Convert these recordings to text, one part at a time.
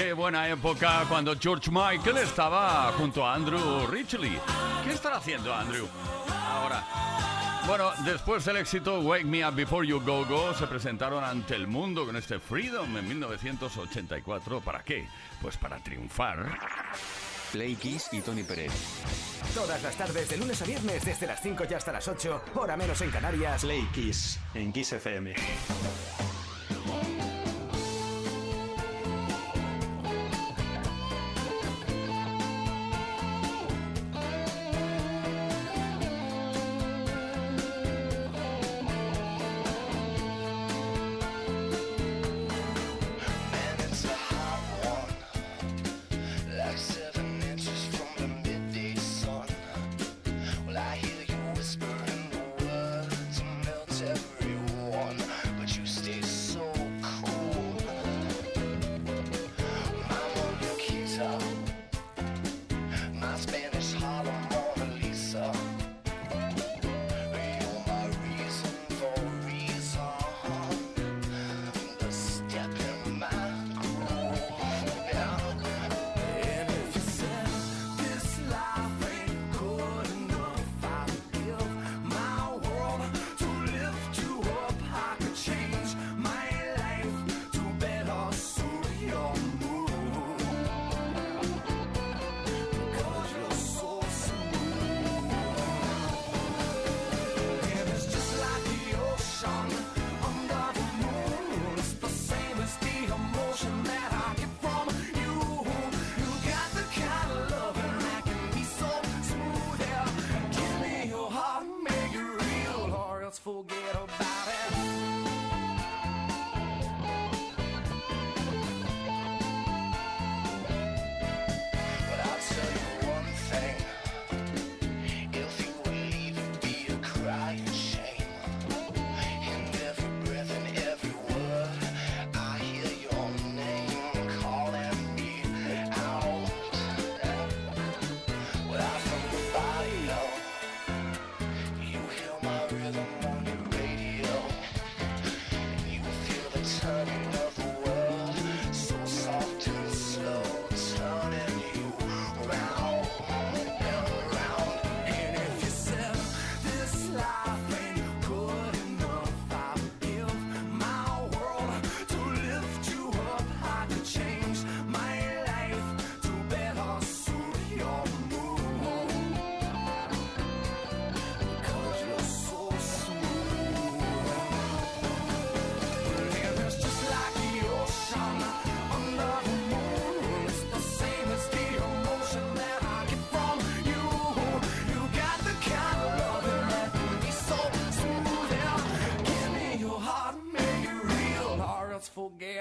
Qué buena época cuando George Michael estaba junto a Andrew Ridgely. ¿Qué estará haciendo Andrew ahora? Bueno, después del éxito Wake Me Up Before You Go Go, se presentaron ante el mundo con este Freedom en 1984. ¿Para qué? Pues para triunfar. Play Kiss y Tony Pérez. Todas las tardes, de lunes a viernes, desde las 5 y hasta las 8, hora menos en Canarias. Play Kiss en Kiss FM.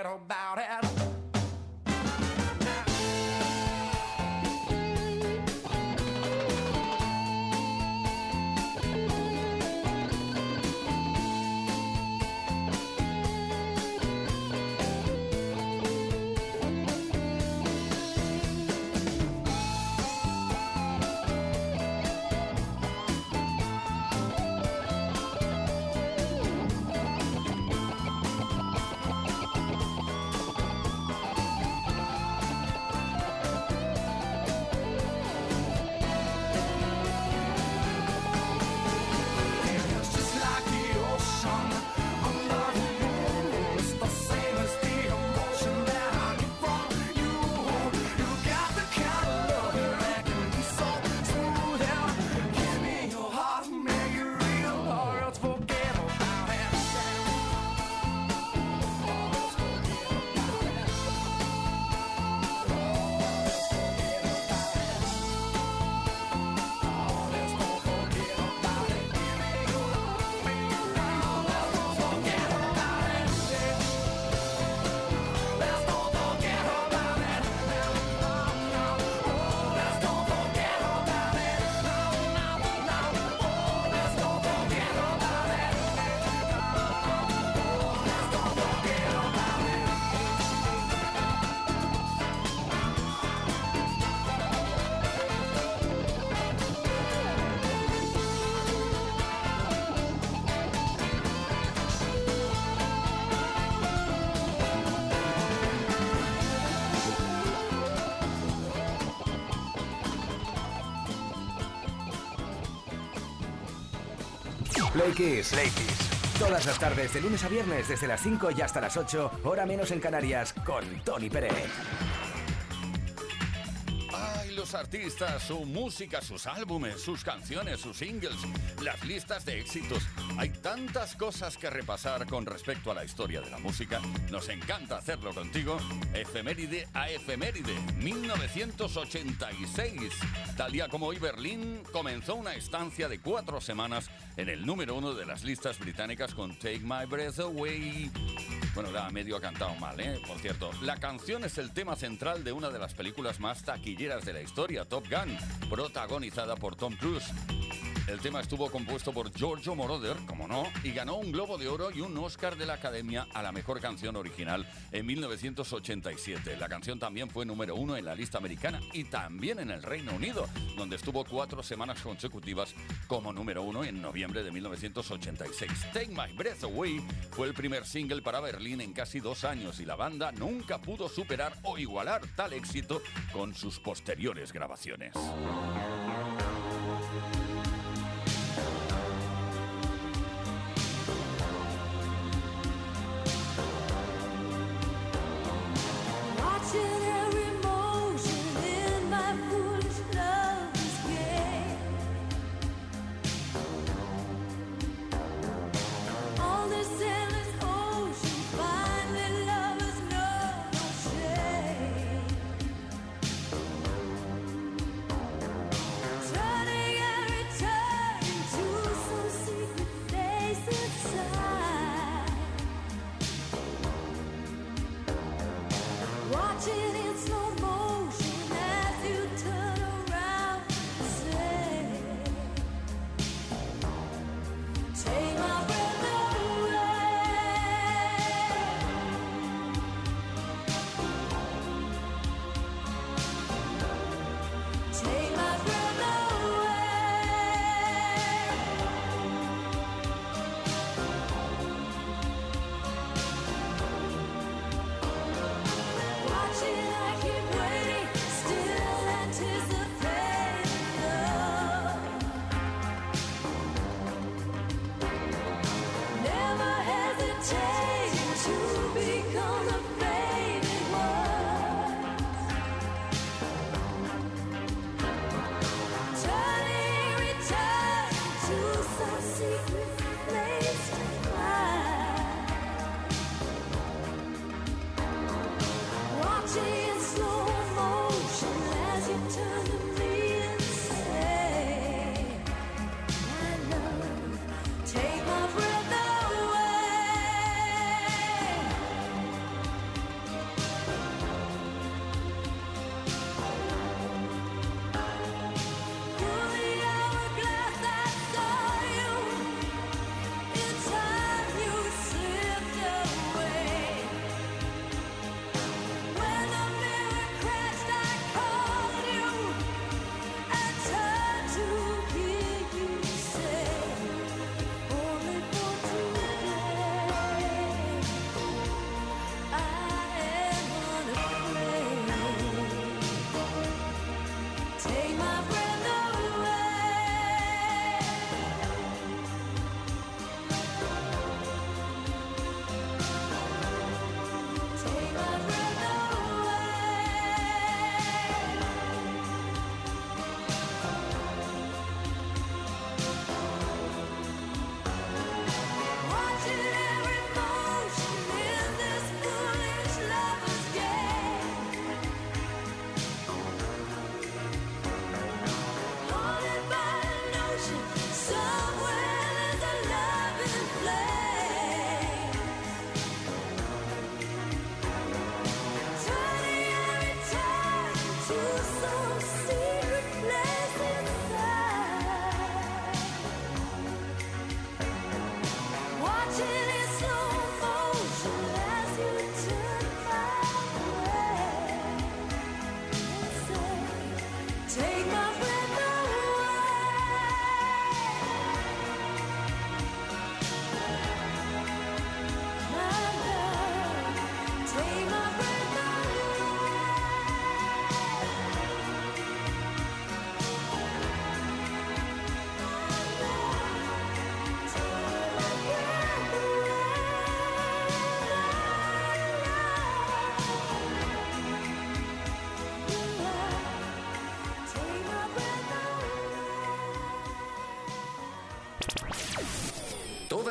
battle bow. Play Kiss. Todas las tardes, de lunes a viernes, desde las 5 y hasta las 8, hora menos en Canarias, con Tony Pérez. Ay, los artistas, su música, sus álbumes, sus canciones, sus singles, las listas de éxitos. Hay tantas cosas que repasar con respecto a la historia de la música. Nos encanta hacerlo contigo. Efeméride a efeméride, 1986. Tal día como hoy, Berlín comenzó una estancia de cuatro semanas en el número uno de las listas británicas con Take My Breath Away. Bueno, era medio cantado mal, ¿eh? Por cierto, la canción es el tema central de una de las películas más taquilleras de la historia, Top Gun, protagonizada por Tom Cruise. El tema estuvo compuesto por Giorgio Moroder, como no, y ganó un Globo de Oro y un Oscar de la Academia a la mejor canción original en 1987. La canción también fue número uno en la lista americana y también en el Reino Unido, donde estuvo cuatro semanas consecutivas como número uno en noviembre de 1986. Take My Breath Away fue el primer single para Berlín en casi dos años y la banda nunca pudo superar o igualar tal éxito con sus posteriores grabaciones.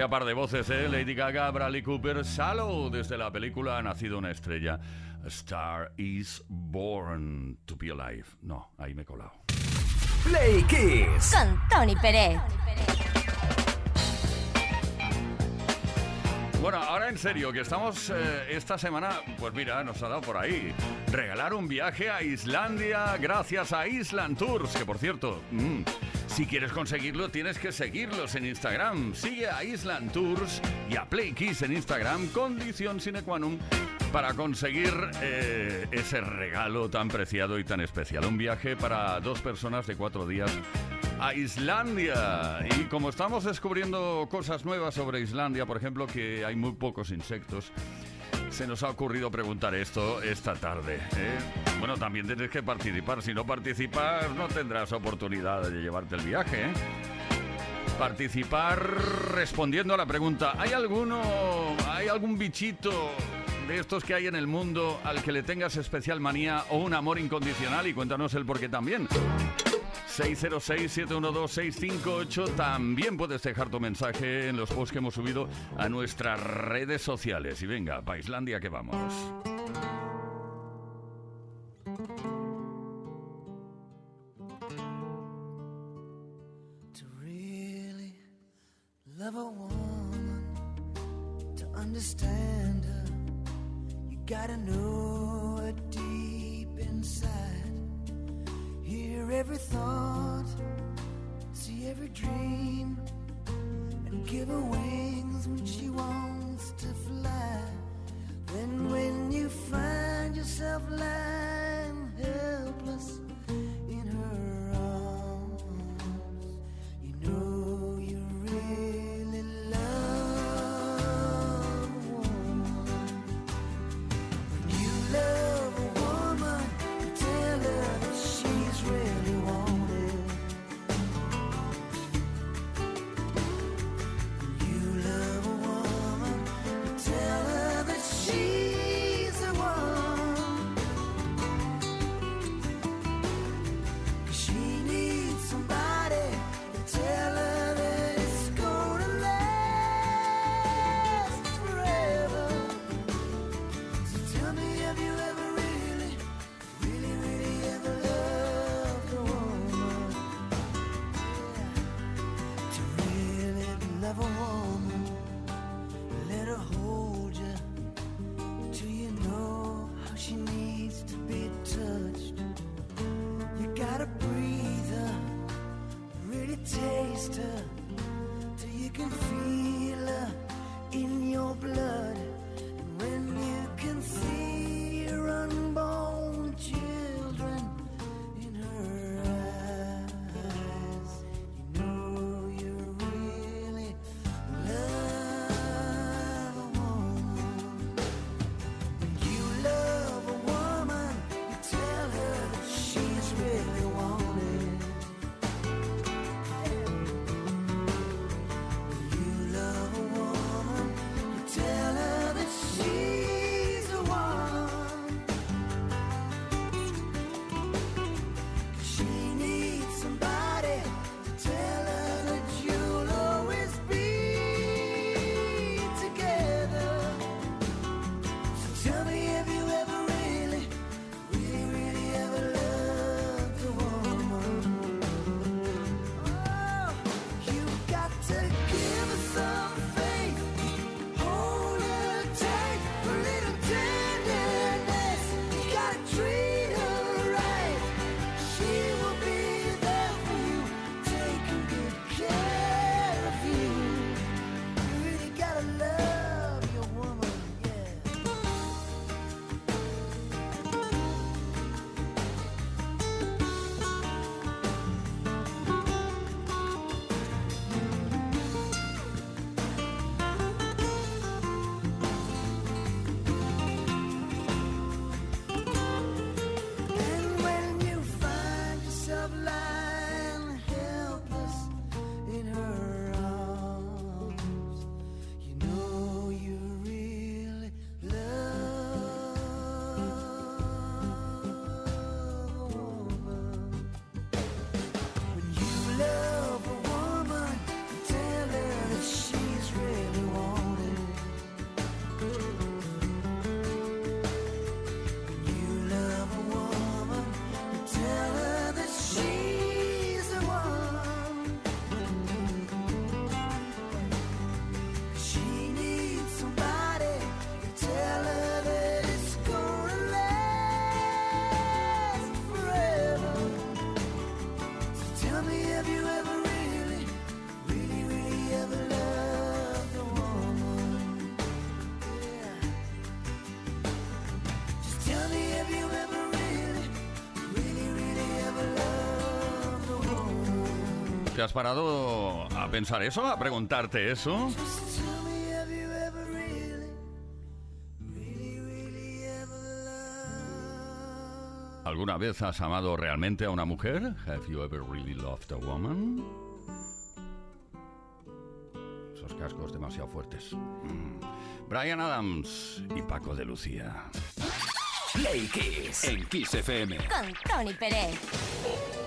Vaya par de voces, ¿eh? Lady Gaga, Bradley Cooper, Shallow, desde la película Ha nacido una estrella. A Star is Born to be Alive. No, ahí me he colado. Play Kiss. Con Tony Peret. Bueno, ahora en serio, que estamos eh, esta semana, pues mira, nos ha dado por ahí. Regalar un viaje a Islandia gracias a Island Tours, que por cierto, mm, si quieres conseguirlo tienes que seguirlos en Instagram. Sigue a Island Tours y a Play Kiss en Instagram, condición sine qua non, para conseguir eh, ese regalo tan preciado y tan especial. Un viaje para dos personas de cuatro días a Islandia. Y como estamos descubriendo cosas nuevas sobre Islandia, por ejemplo, que hay muy pocos insectos, se nos ha ocurrido preguntar esto esta tarde. ¿eh? Bueno, también tienes que participar. Si no participas, no tendrás oportunidad de llevarte el viaje. ¿eh? Participar respondiendo a la pregunta: ¿hay alguno, hay algún bichito de estos que hay en el mundo al que le tengas especial manía o un amor incondicional? Y cuéntanos el por qué también. 606-712-658. También puedes dejar tu mensaje en los posts que hemos subido a nuestras redes sociales. Y venga, para Islandia que vamos. To really love a woman, to understand her, you gotta know. every thought, see every dream, and give her wings when she wants to fly. ¿Te has parado a pensar eso? ¿A preguntarte eso? ¿Alguna vez has amado realmente a una mujer? Have you ever really loved a woman? Esos cascos demasiado fuertes. Mm. Brian Adams y Paco de Lucía. Play Kiss en Kiss FM. Con Tony Pérez.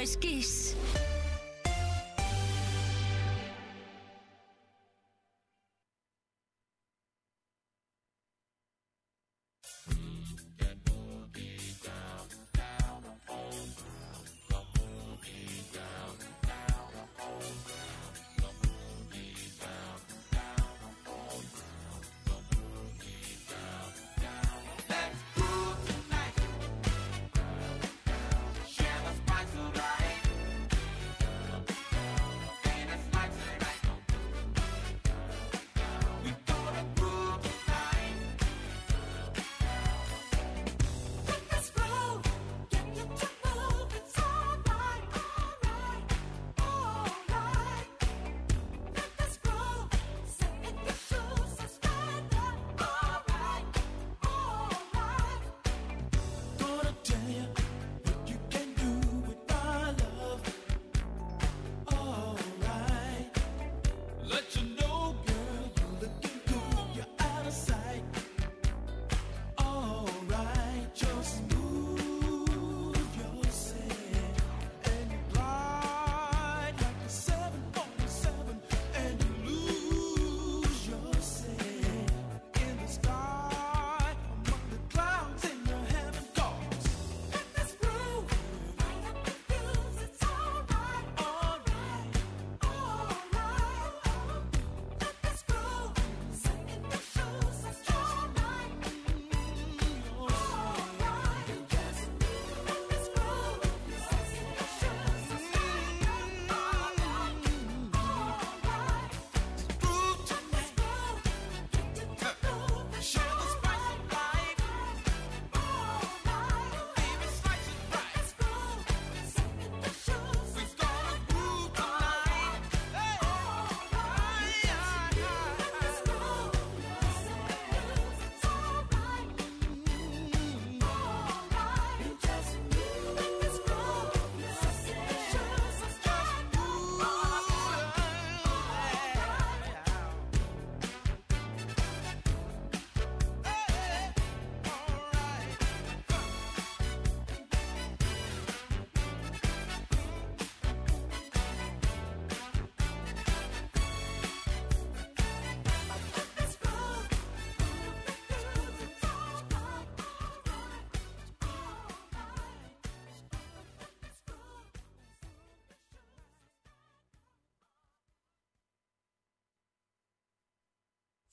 es Kiss.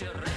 вечера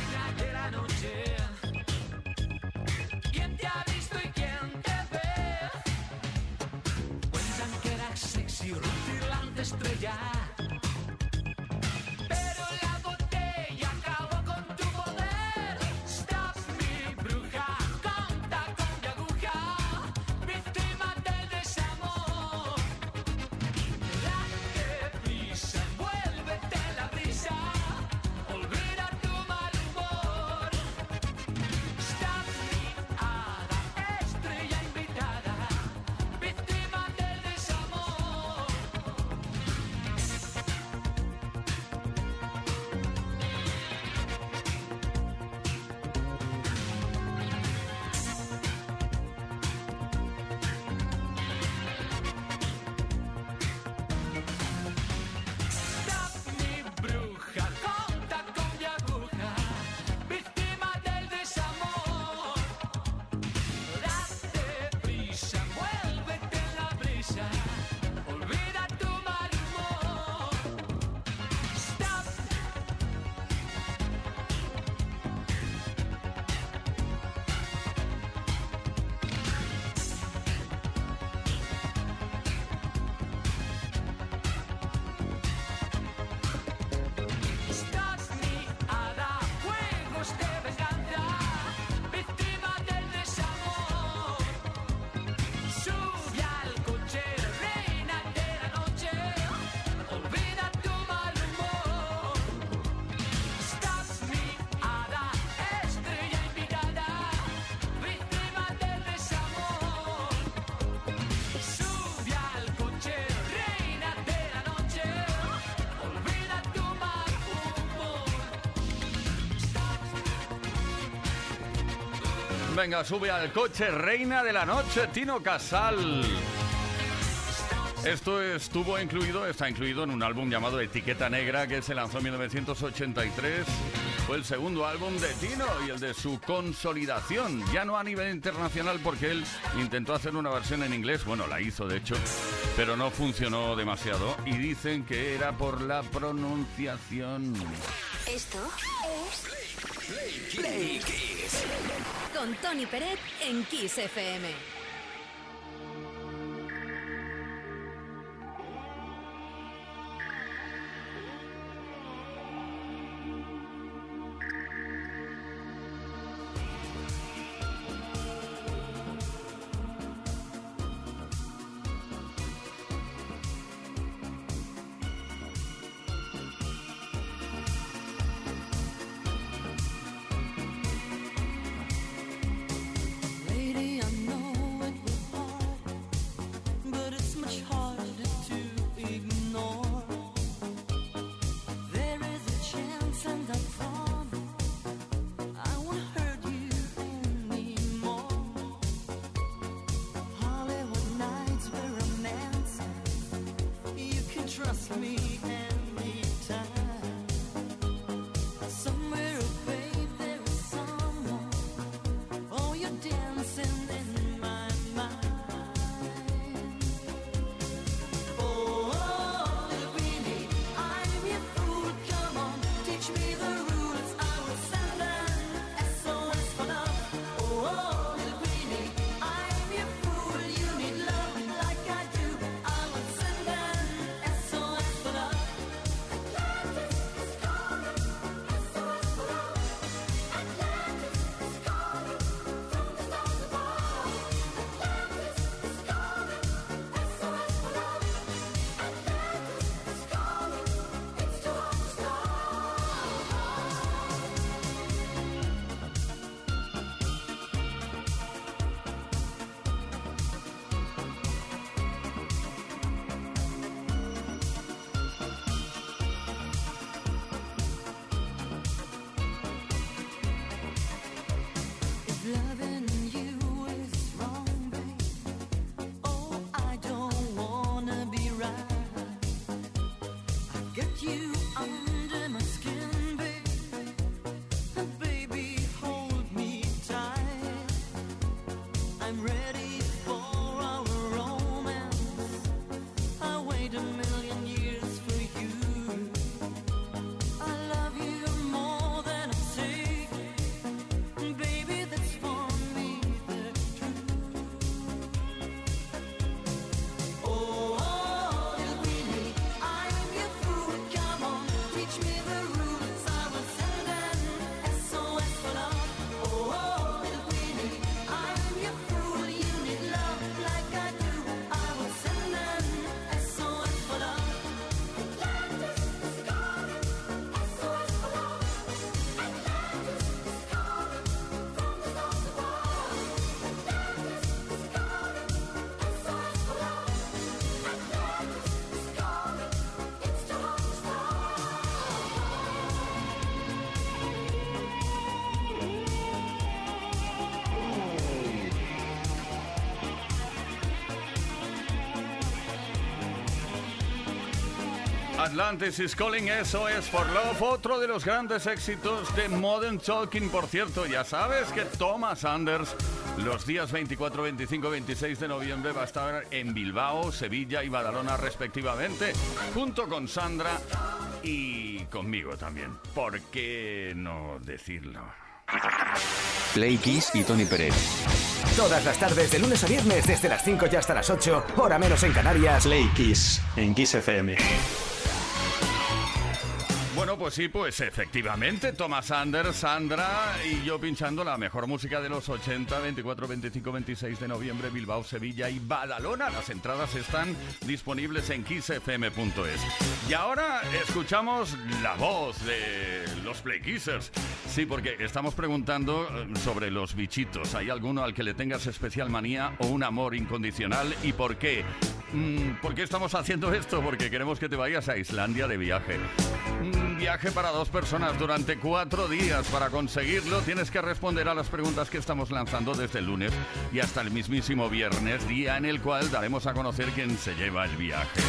Venga, sube al coche, reina de la noche, Tino Casal. Esto estuvo incluido, está incluido en un álbum llamado Etiqueta Negra que se lanzó en 1983. Fue el segundo álbum de Tino y el de su consolidación, ya no a nivel internacional porque él intentó hacer una versión en inglés, bueno, la hizo de hecho, pero no funcionó demasiado y dicen que era por la pronunciación. Esto es con Tony Peret en Kiss FM. trust me. Atlantis is Calling, eso es For Love, otro de los grandes éxitos de Modern Talking. Por cierto, ya sabes que Thomas Anders los días 24, 25, 26 de noviembre va a estar en Bilbao, Sevilla y Badalona respectivamente, junto con Sandra y conmigo también. ¿Por qué no decirlo? Play Kiss y Tony Pérez. Todas las tardes, de lunes a viernes, desde las 5 y hasta las 8, hora menos en Canarias. Play Kiss en Kiss FM. Bueno, pues pues efectivamente, Thomas Anders, Sandra y yo pinchando la mejor música de los 80, 24, 25, 26 de noviembre, Bilbao, Sevilla y Badalona. Las entradas están disponibles en kissfm.es. Y ahora escuchamos la voz de los Play Kissers. Sí, porque estamos preguntando eh, sobre los bichitos. ¿Hay alguno al que le tengas especial manía o un amor incondicional? ¿Y por qué? Mm, ¿Por qué estamos haciendo esto? Porque queremos que te vayas a Islandia de viaje. Un viaje para dos personas durante cuatro días. Para conseguirlo tienes que responder a las preguntas que estamos lanzando desde el lunes y hasta el mismísimo viernes, día en el cual daremos a conocer quién se lleva el viaje.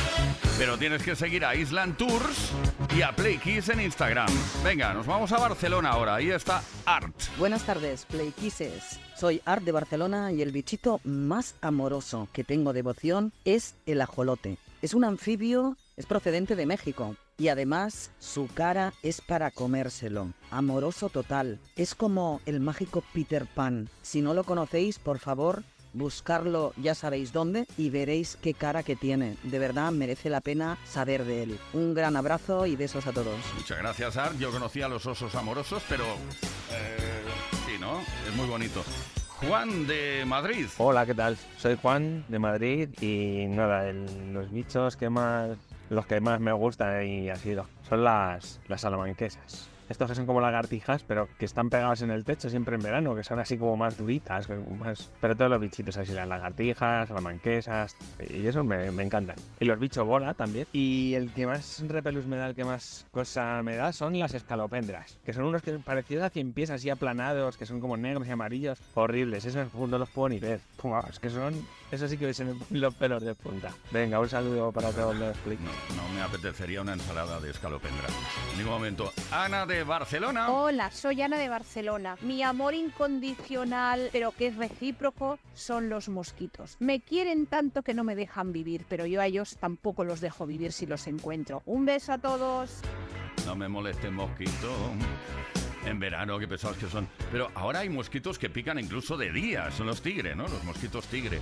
Pero tienes que seguir a Island Tours y a Play Kiss en Instagram. Venga, nos vamos a Barcelona ahora. Ahí está Art. Buenas tardes, Play Kisses. Soy Art de Barcelona y el bichito más amoroso que tengo devoción es el ajolote. Es un anfibio, es procedente de México y además su cara es para comérselo. Amoroso total. Es como el mágico Peter Pan. Si no lo conocéis, por favor, buscarlo ya sabéis dónde y veréis qué cara que tiene. De verdad merece la pena saber de él. Un gran abrazo y besos a todos. Muchas gracias, Art. Yo conocía a los osos amorosos, pero... eh, Es muy bonito. Juan de Madrid. Hola, ¿qué tal? Soy Juan de Madrid y nada, los bichos que más, los que más me gustan y así son las, las salamanquesas. Estos que son como lagartijas, pero que están pegados en el techo siempre en verano, que son así como más duritas, más... pero todos los bichitos así, las lagartijas, las manquesas, y eso me, me encantan. Y los bichos bola también. Y el que más repelús me da, el que más cosa me da, son las escalopendras, que son unos que parecidos a cien pies así aplanados, que son como negros y amarillos, horribles, esos no los puedo ni ver. Es que son, eso sí que se me ponen los pelos de punta. Venga, un saludo para todos los clics. No, no me apetecería una ensalada de escalopendra. En ningún momento. Ana de Barcelona. Hola, soy Ana de Barcelona. Mi amor incondicional, pero que es recíproco, son los mosquitos. Me quieren tanto que no me dejan vivir, pero yo a ellos tampoco los dejo vivir si los encuentro. Un beso a todos. No me moleste mosquito. En verano, qué pesados que son. Pero ahora hay mosquitos que pican incluso de día. Son los tigre, ¿no? Los mosquitos tigre.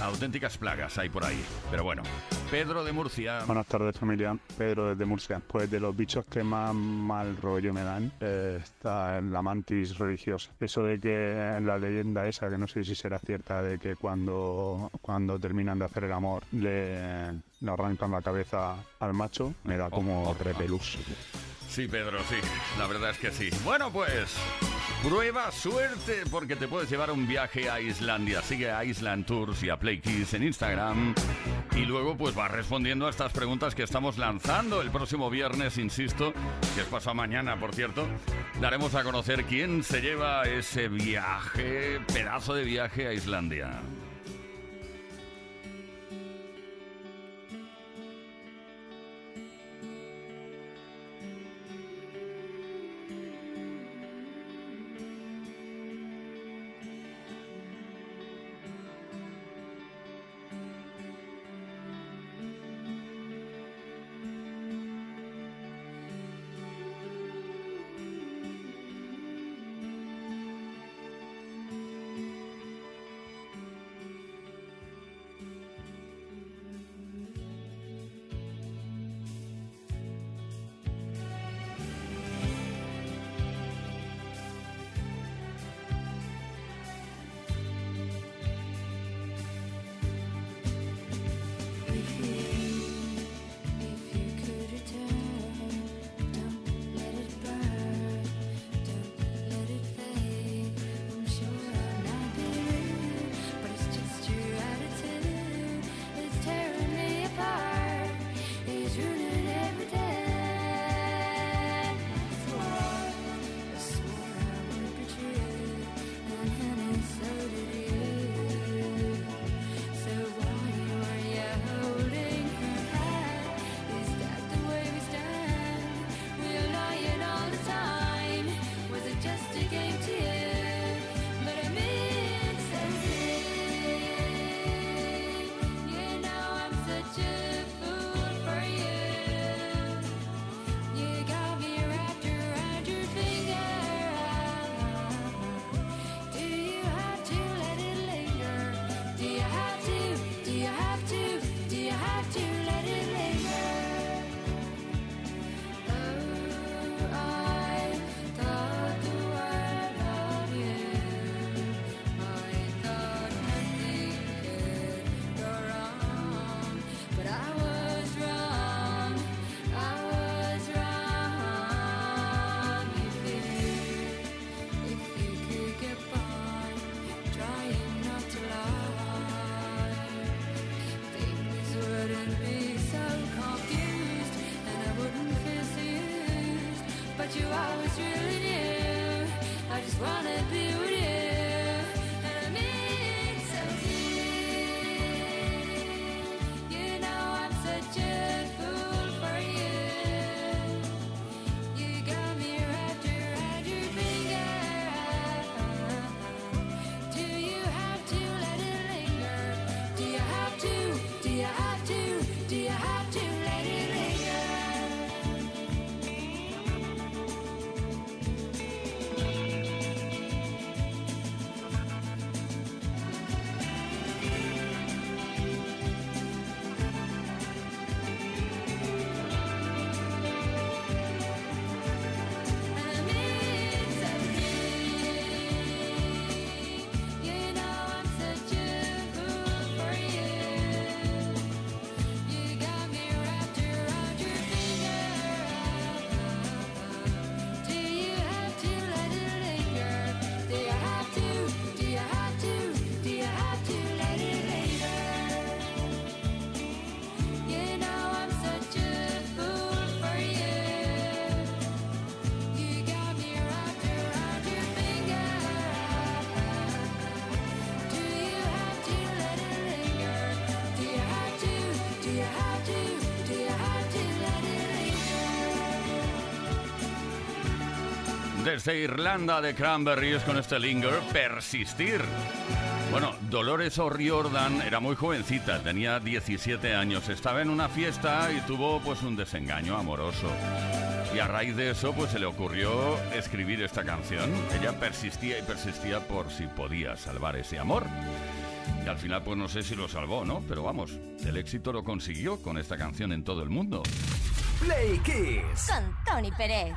Auténticas plagas hay por ahí. Pero bueno. Pedro de Murcia. Buenas tardes familia, Pedro desde Murcia. Pues de los bichos que más mal rollo me dan eh, está la mantis religiosa. Eso de que en la leyenda esa, que no sé si será cierta, de que cuando, cuando terminan de hacer el amor le, le arrancan la cabeza al macho, me da como repelús. Sí, Pedro, sí. La verdad es que sí. Bueno, pues. Prueba suerte porque te puedes llevar un viaje a Islandia. Sigue a Island Tours y a en Instagram. Y luego pues vas respondiendo a estas preguntas que estamos lanzando el próximo viernes, insisto, que es pasado mañana, por cierto. Daremos a conocer quién se lleva ese viaje, pedazo de viaje a Islandia. Desde Irlanda de Cranberries con este linger, persistir. Bueno, Dolores O'Riordan era muy jovencita, tenía 17 años, estaba en una fiesta y tuvo pues un desengaño amoroso. Y a raíz de eso pues se le ocurrió escribir esta canción. Ella persistía y persistía por si podía salvar ese amor. Y al final pues no sé si lo salvó, ¿no? Pero vamos, el éxito lo consiguió con esta canción en todo el mundo. Play Kiss. Con Tony Pérez.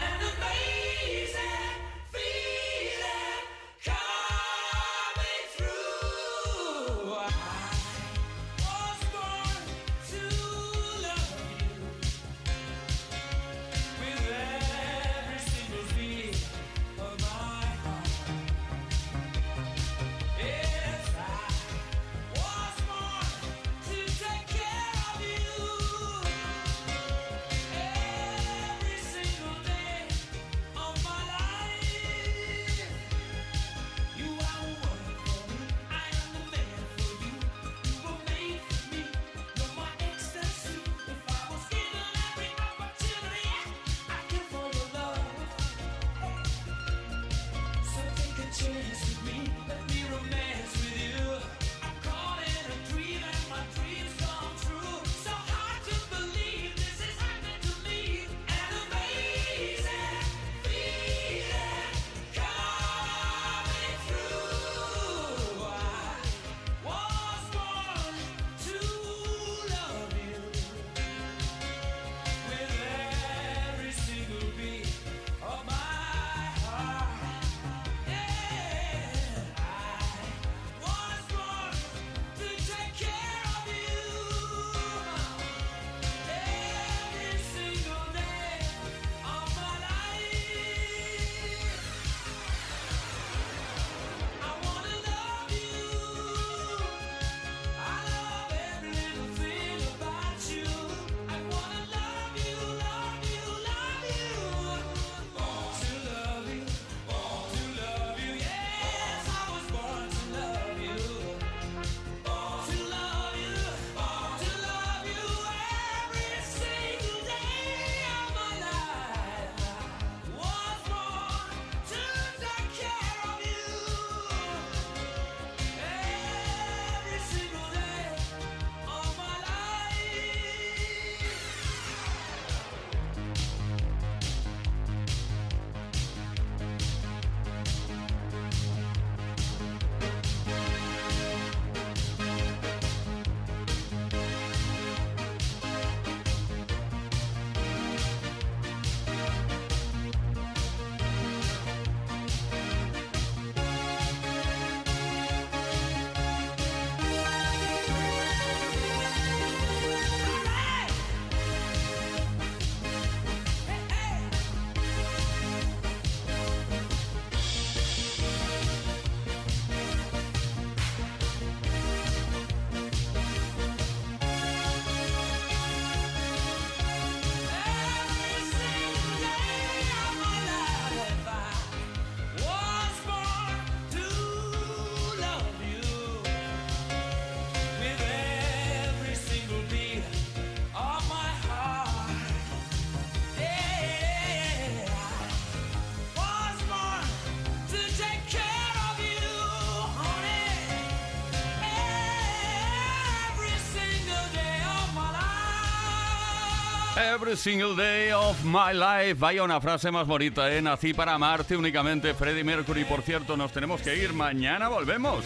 Every single day of my life. Vaya una frase más bonita, ¿eh? Nací para amarte únicamente. Freddie Mercury, por cierto, nos tenemos que ir. Mañana volvemos.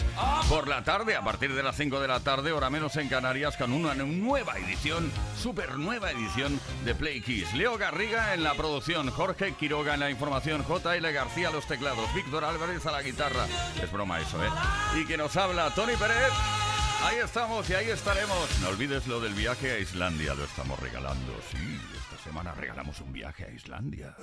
Por la tarde, a partir de las 5 de la tarde, hora menos en Canarias, con una nueva edición, super nueva edición de Play Kiss. Leo Garriga en la producción, Jorge Quiroga en la información, J.L. García a los teclados, Víctor Álvarez a la guitarra. Es broma eso, ¿eh? Y que nos habla Tony Pérez. Ahí estamos y ahí estaremos. No olvides lo del viaje a Islandia, lo estamos regalando. Sí, esta semana regalamos un viaje a Islandia.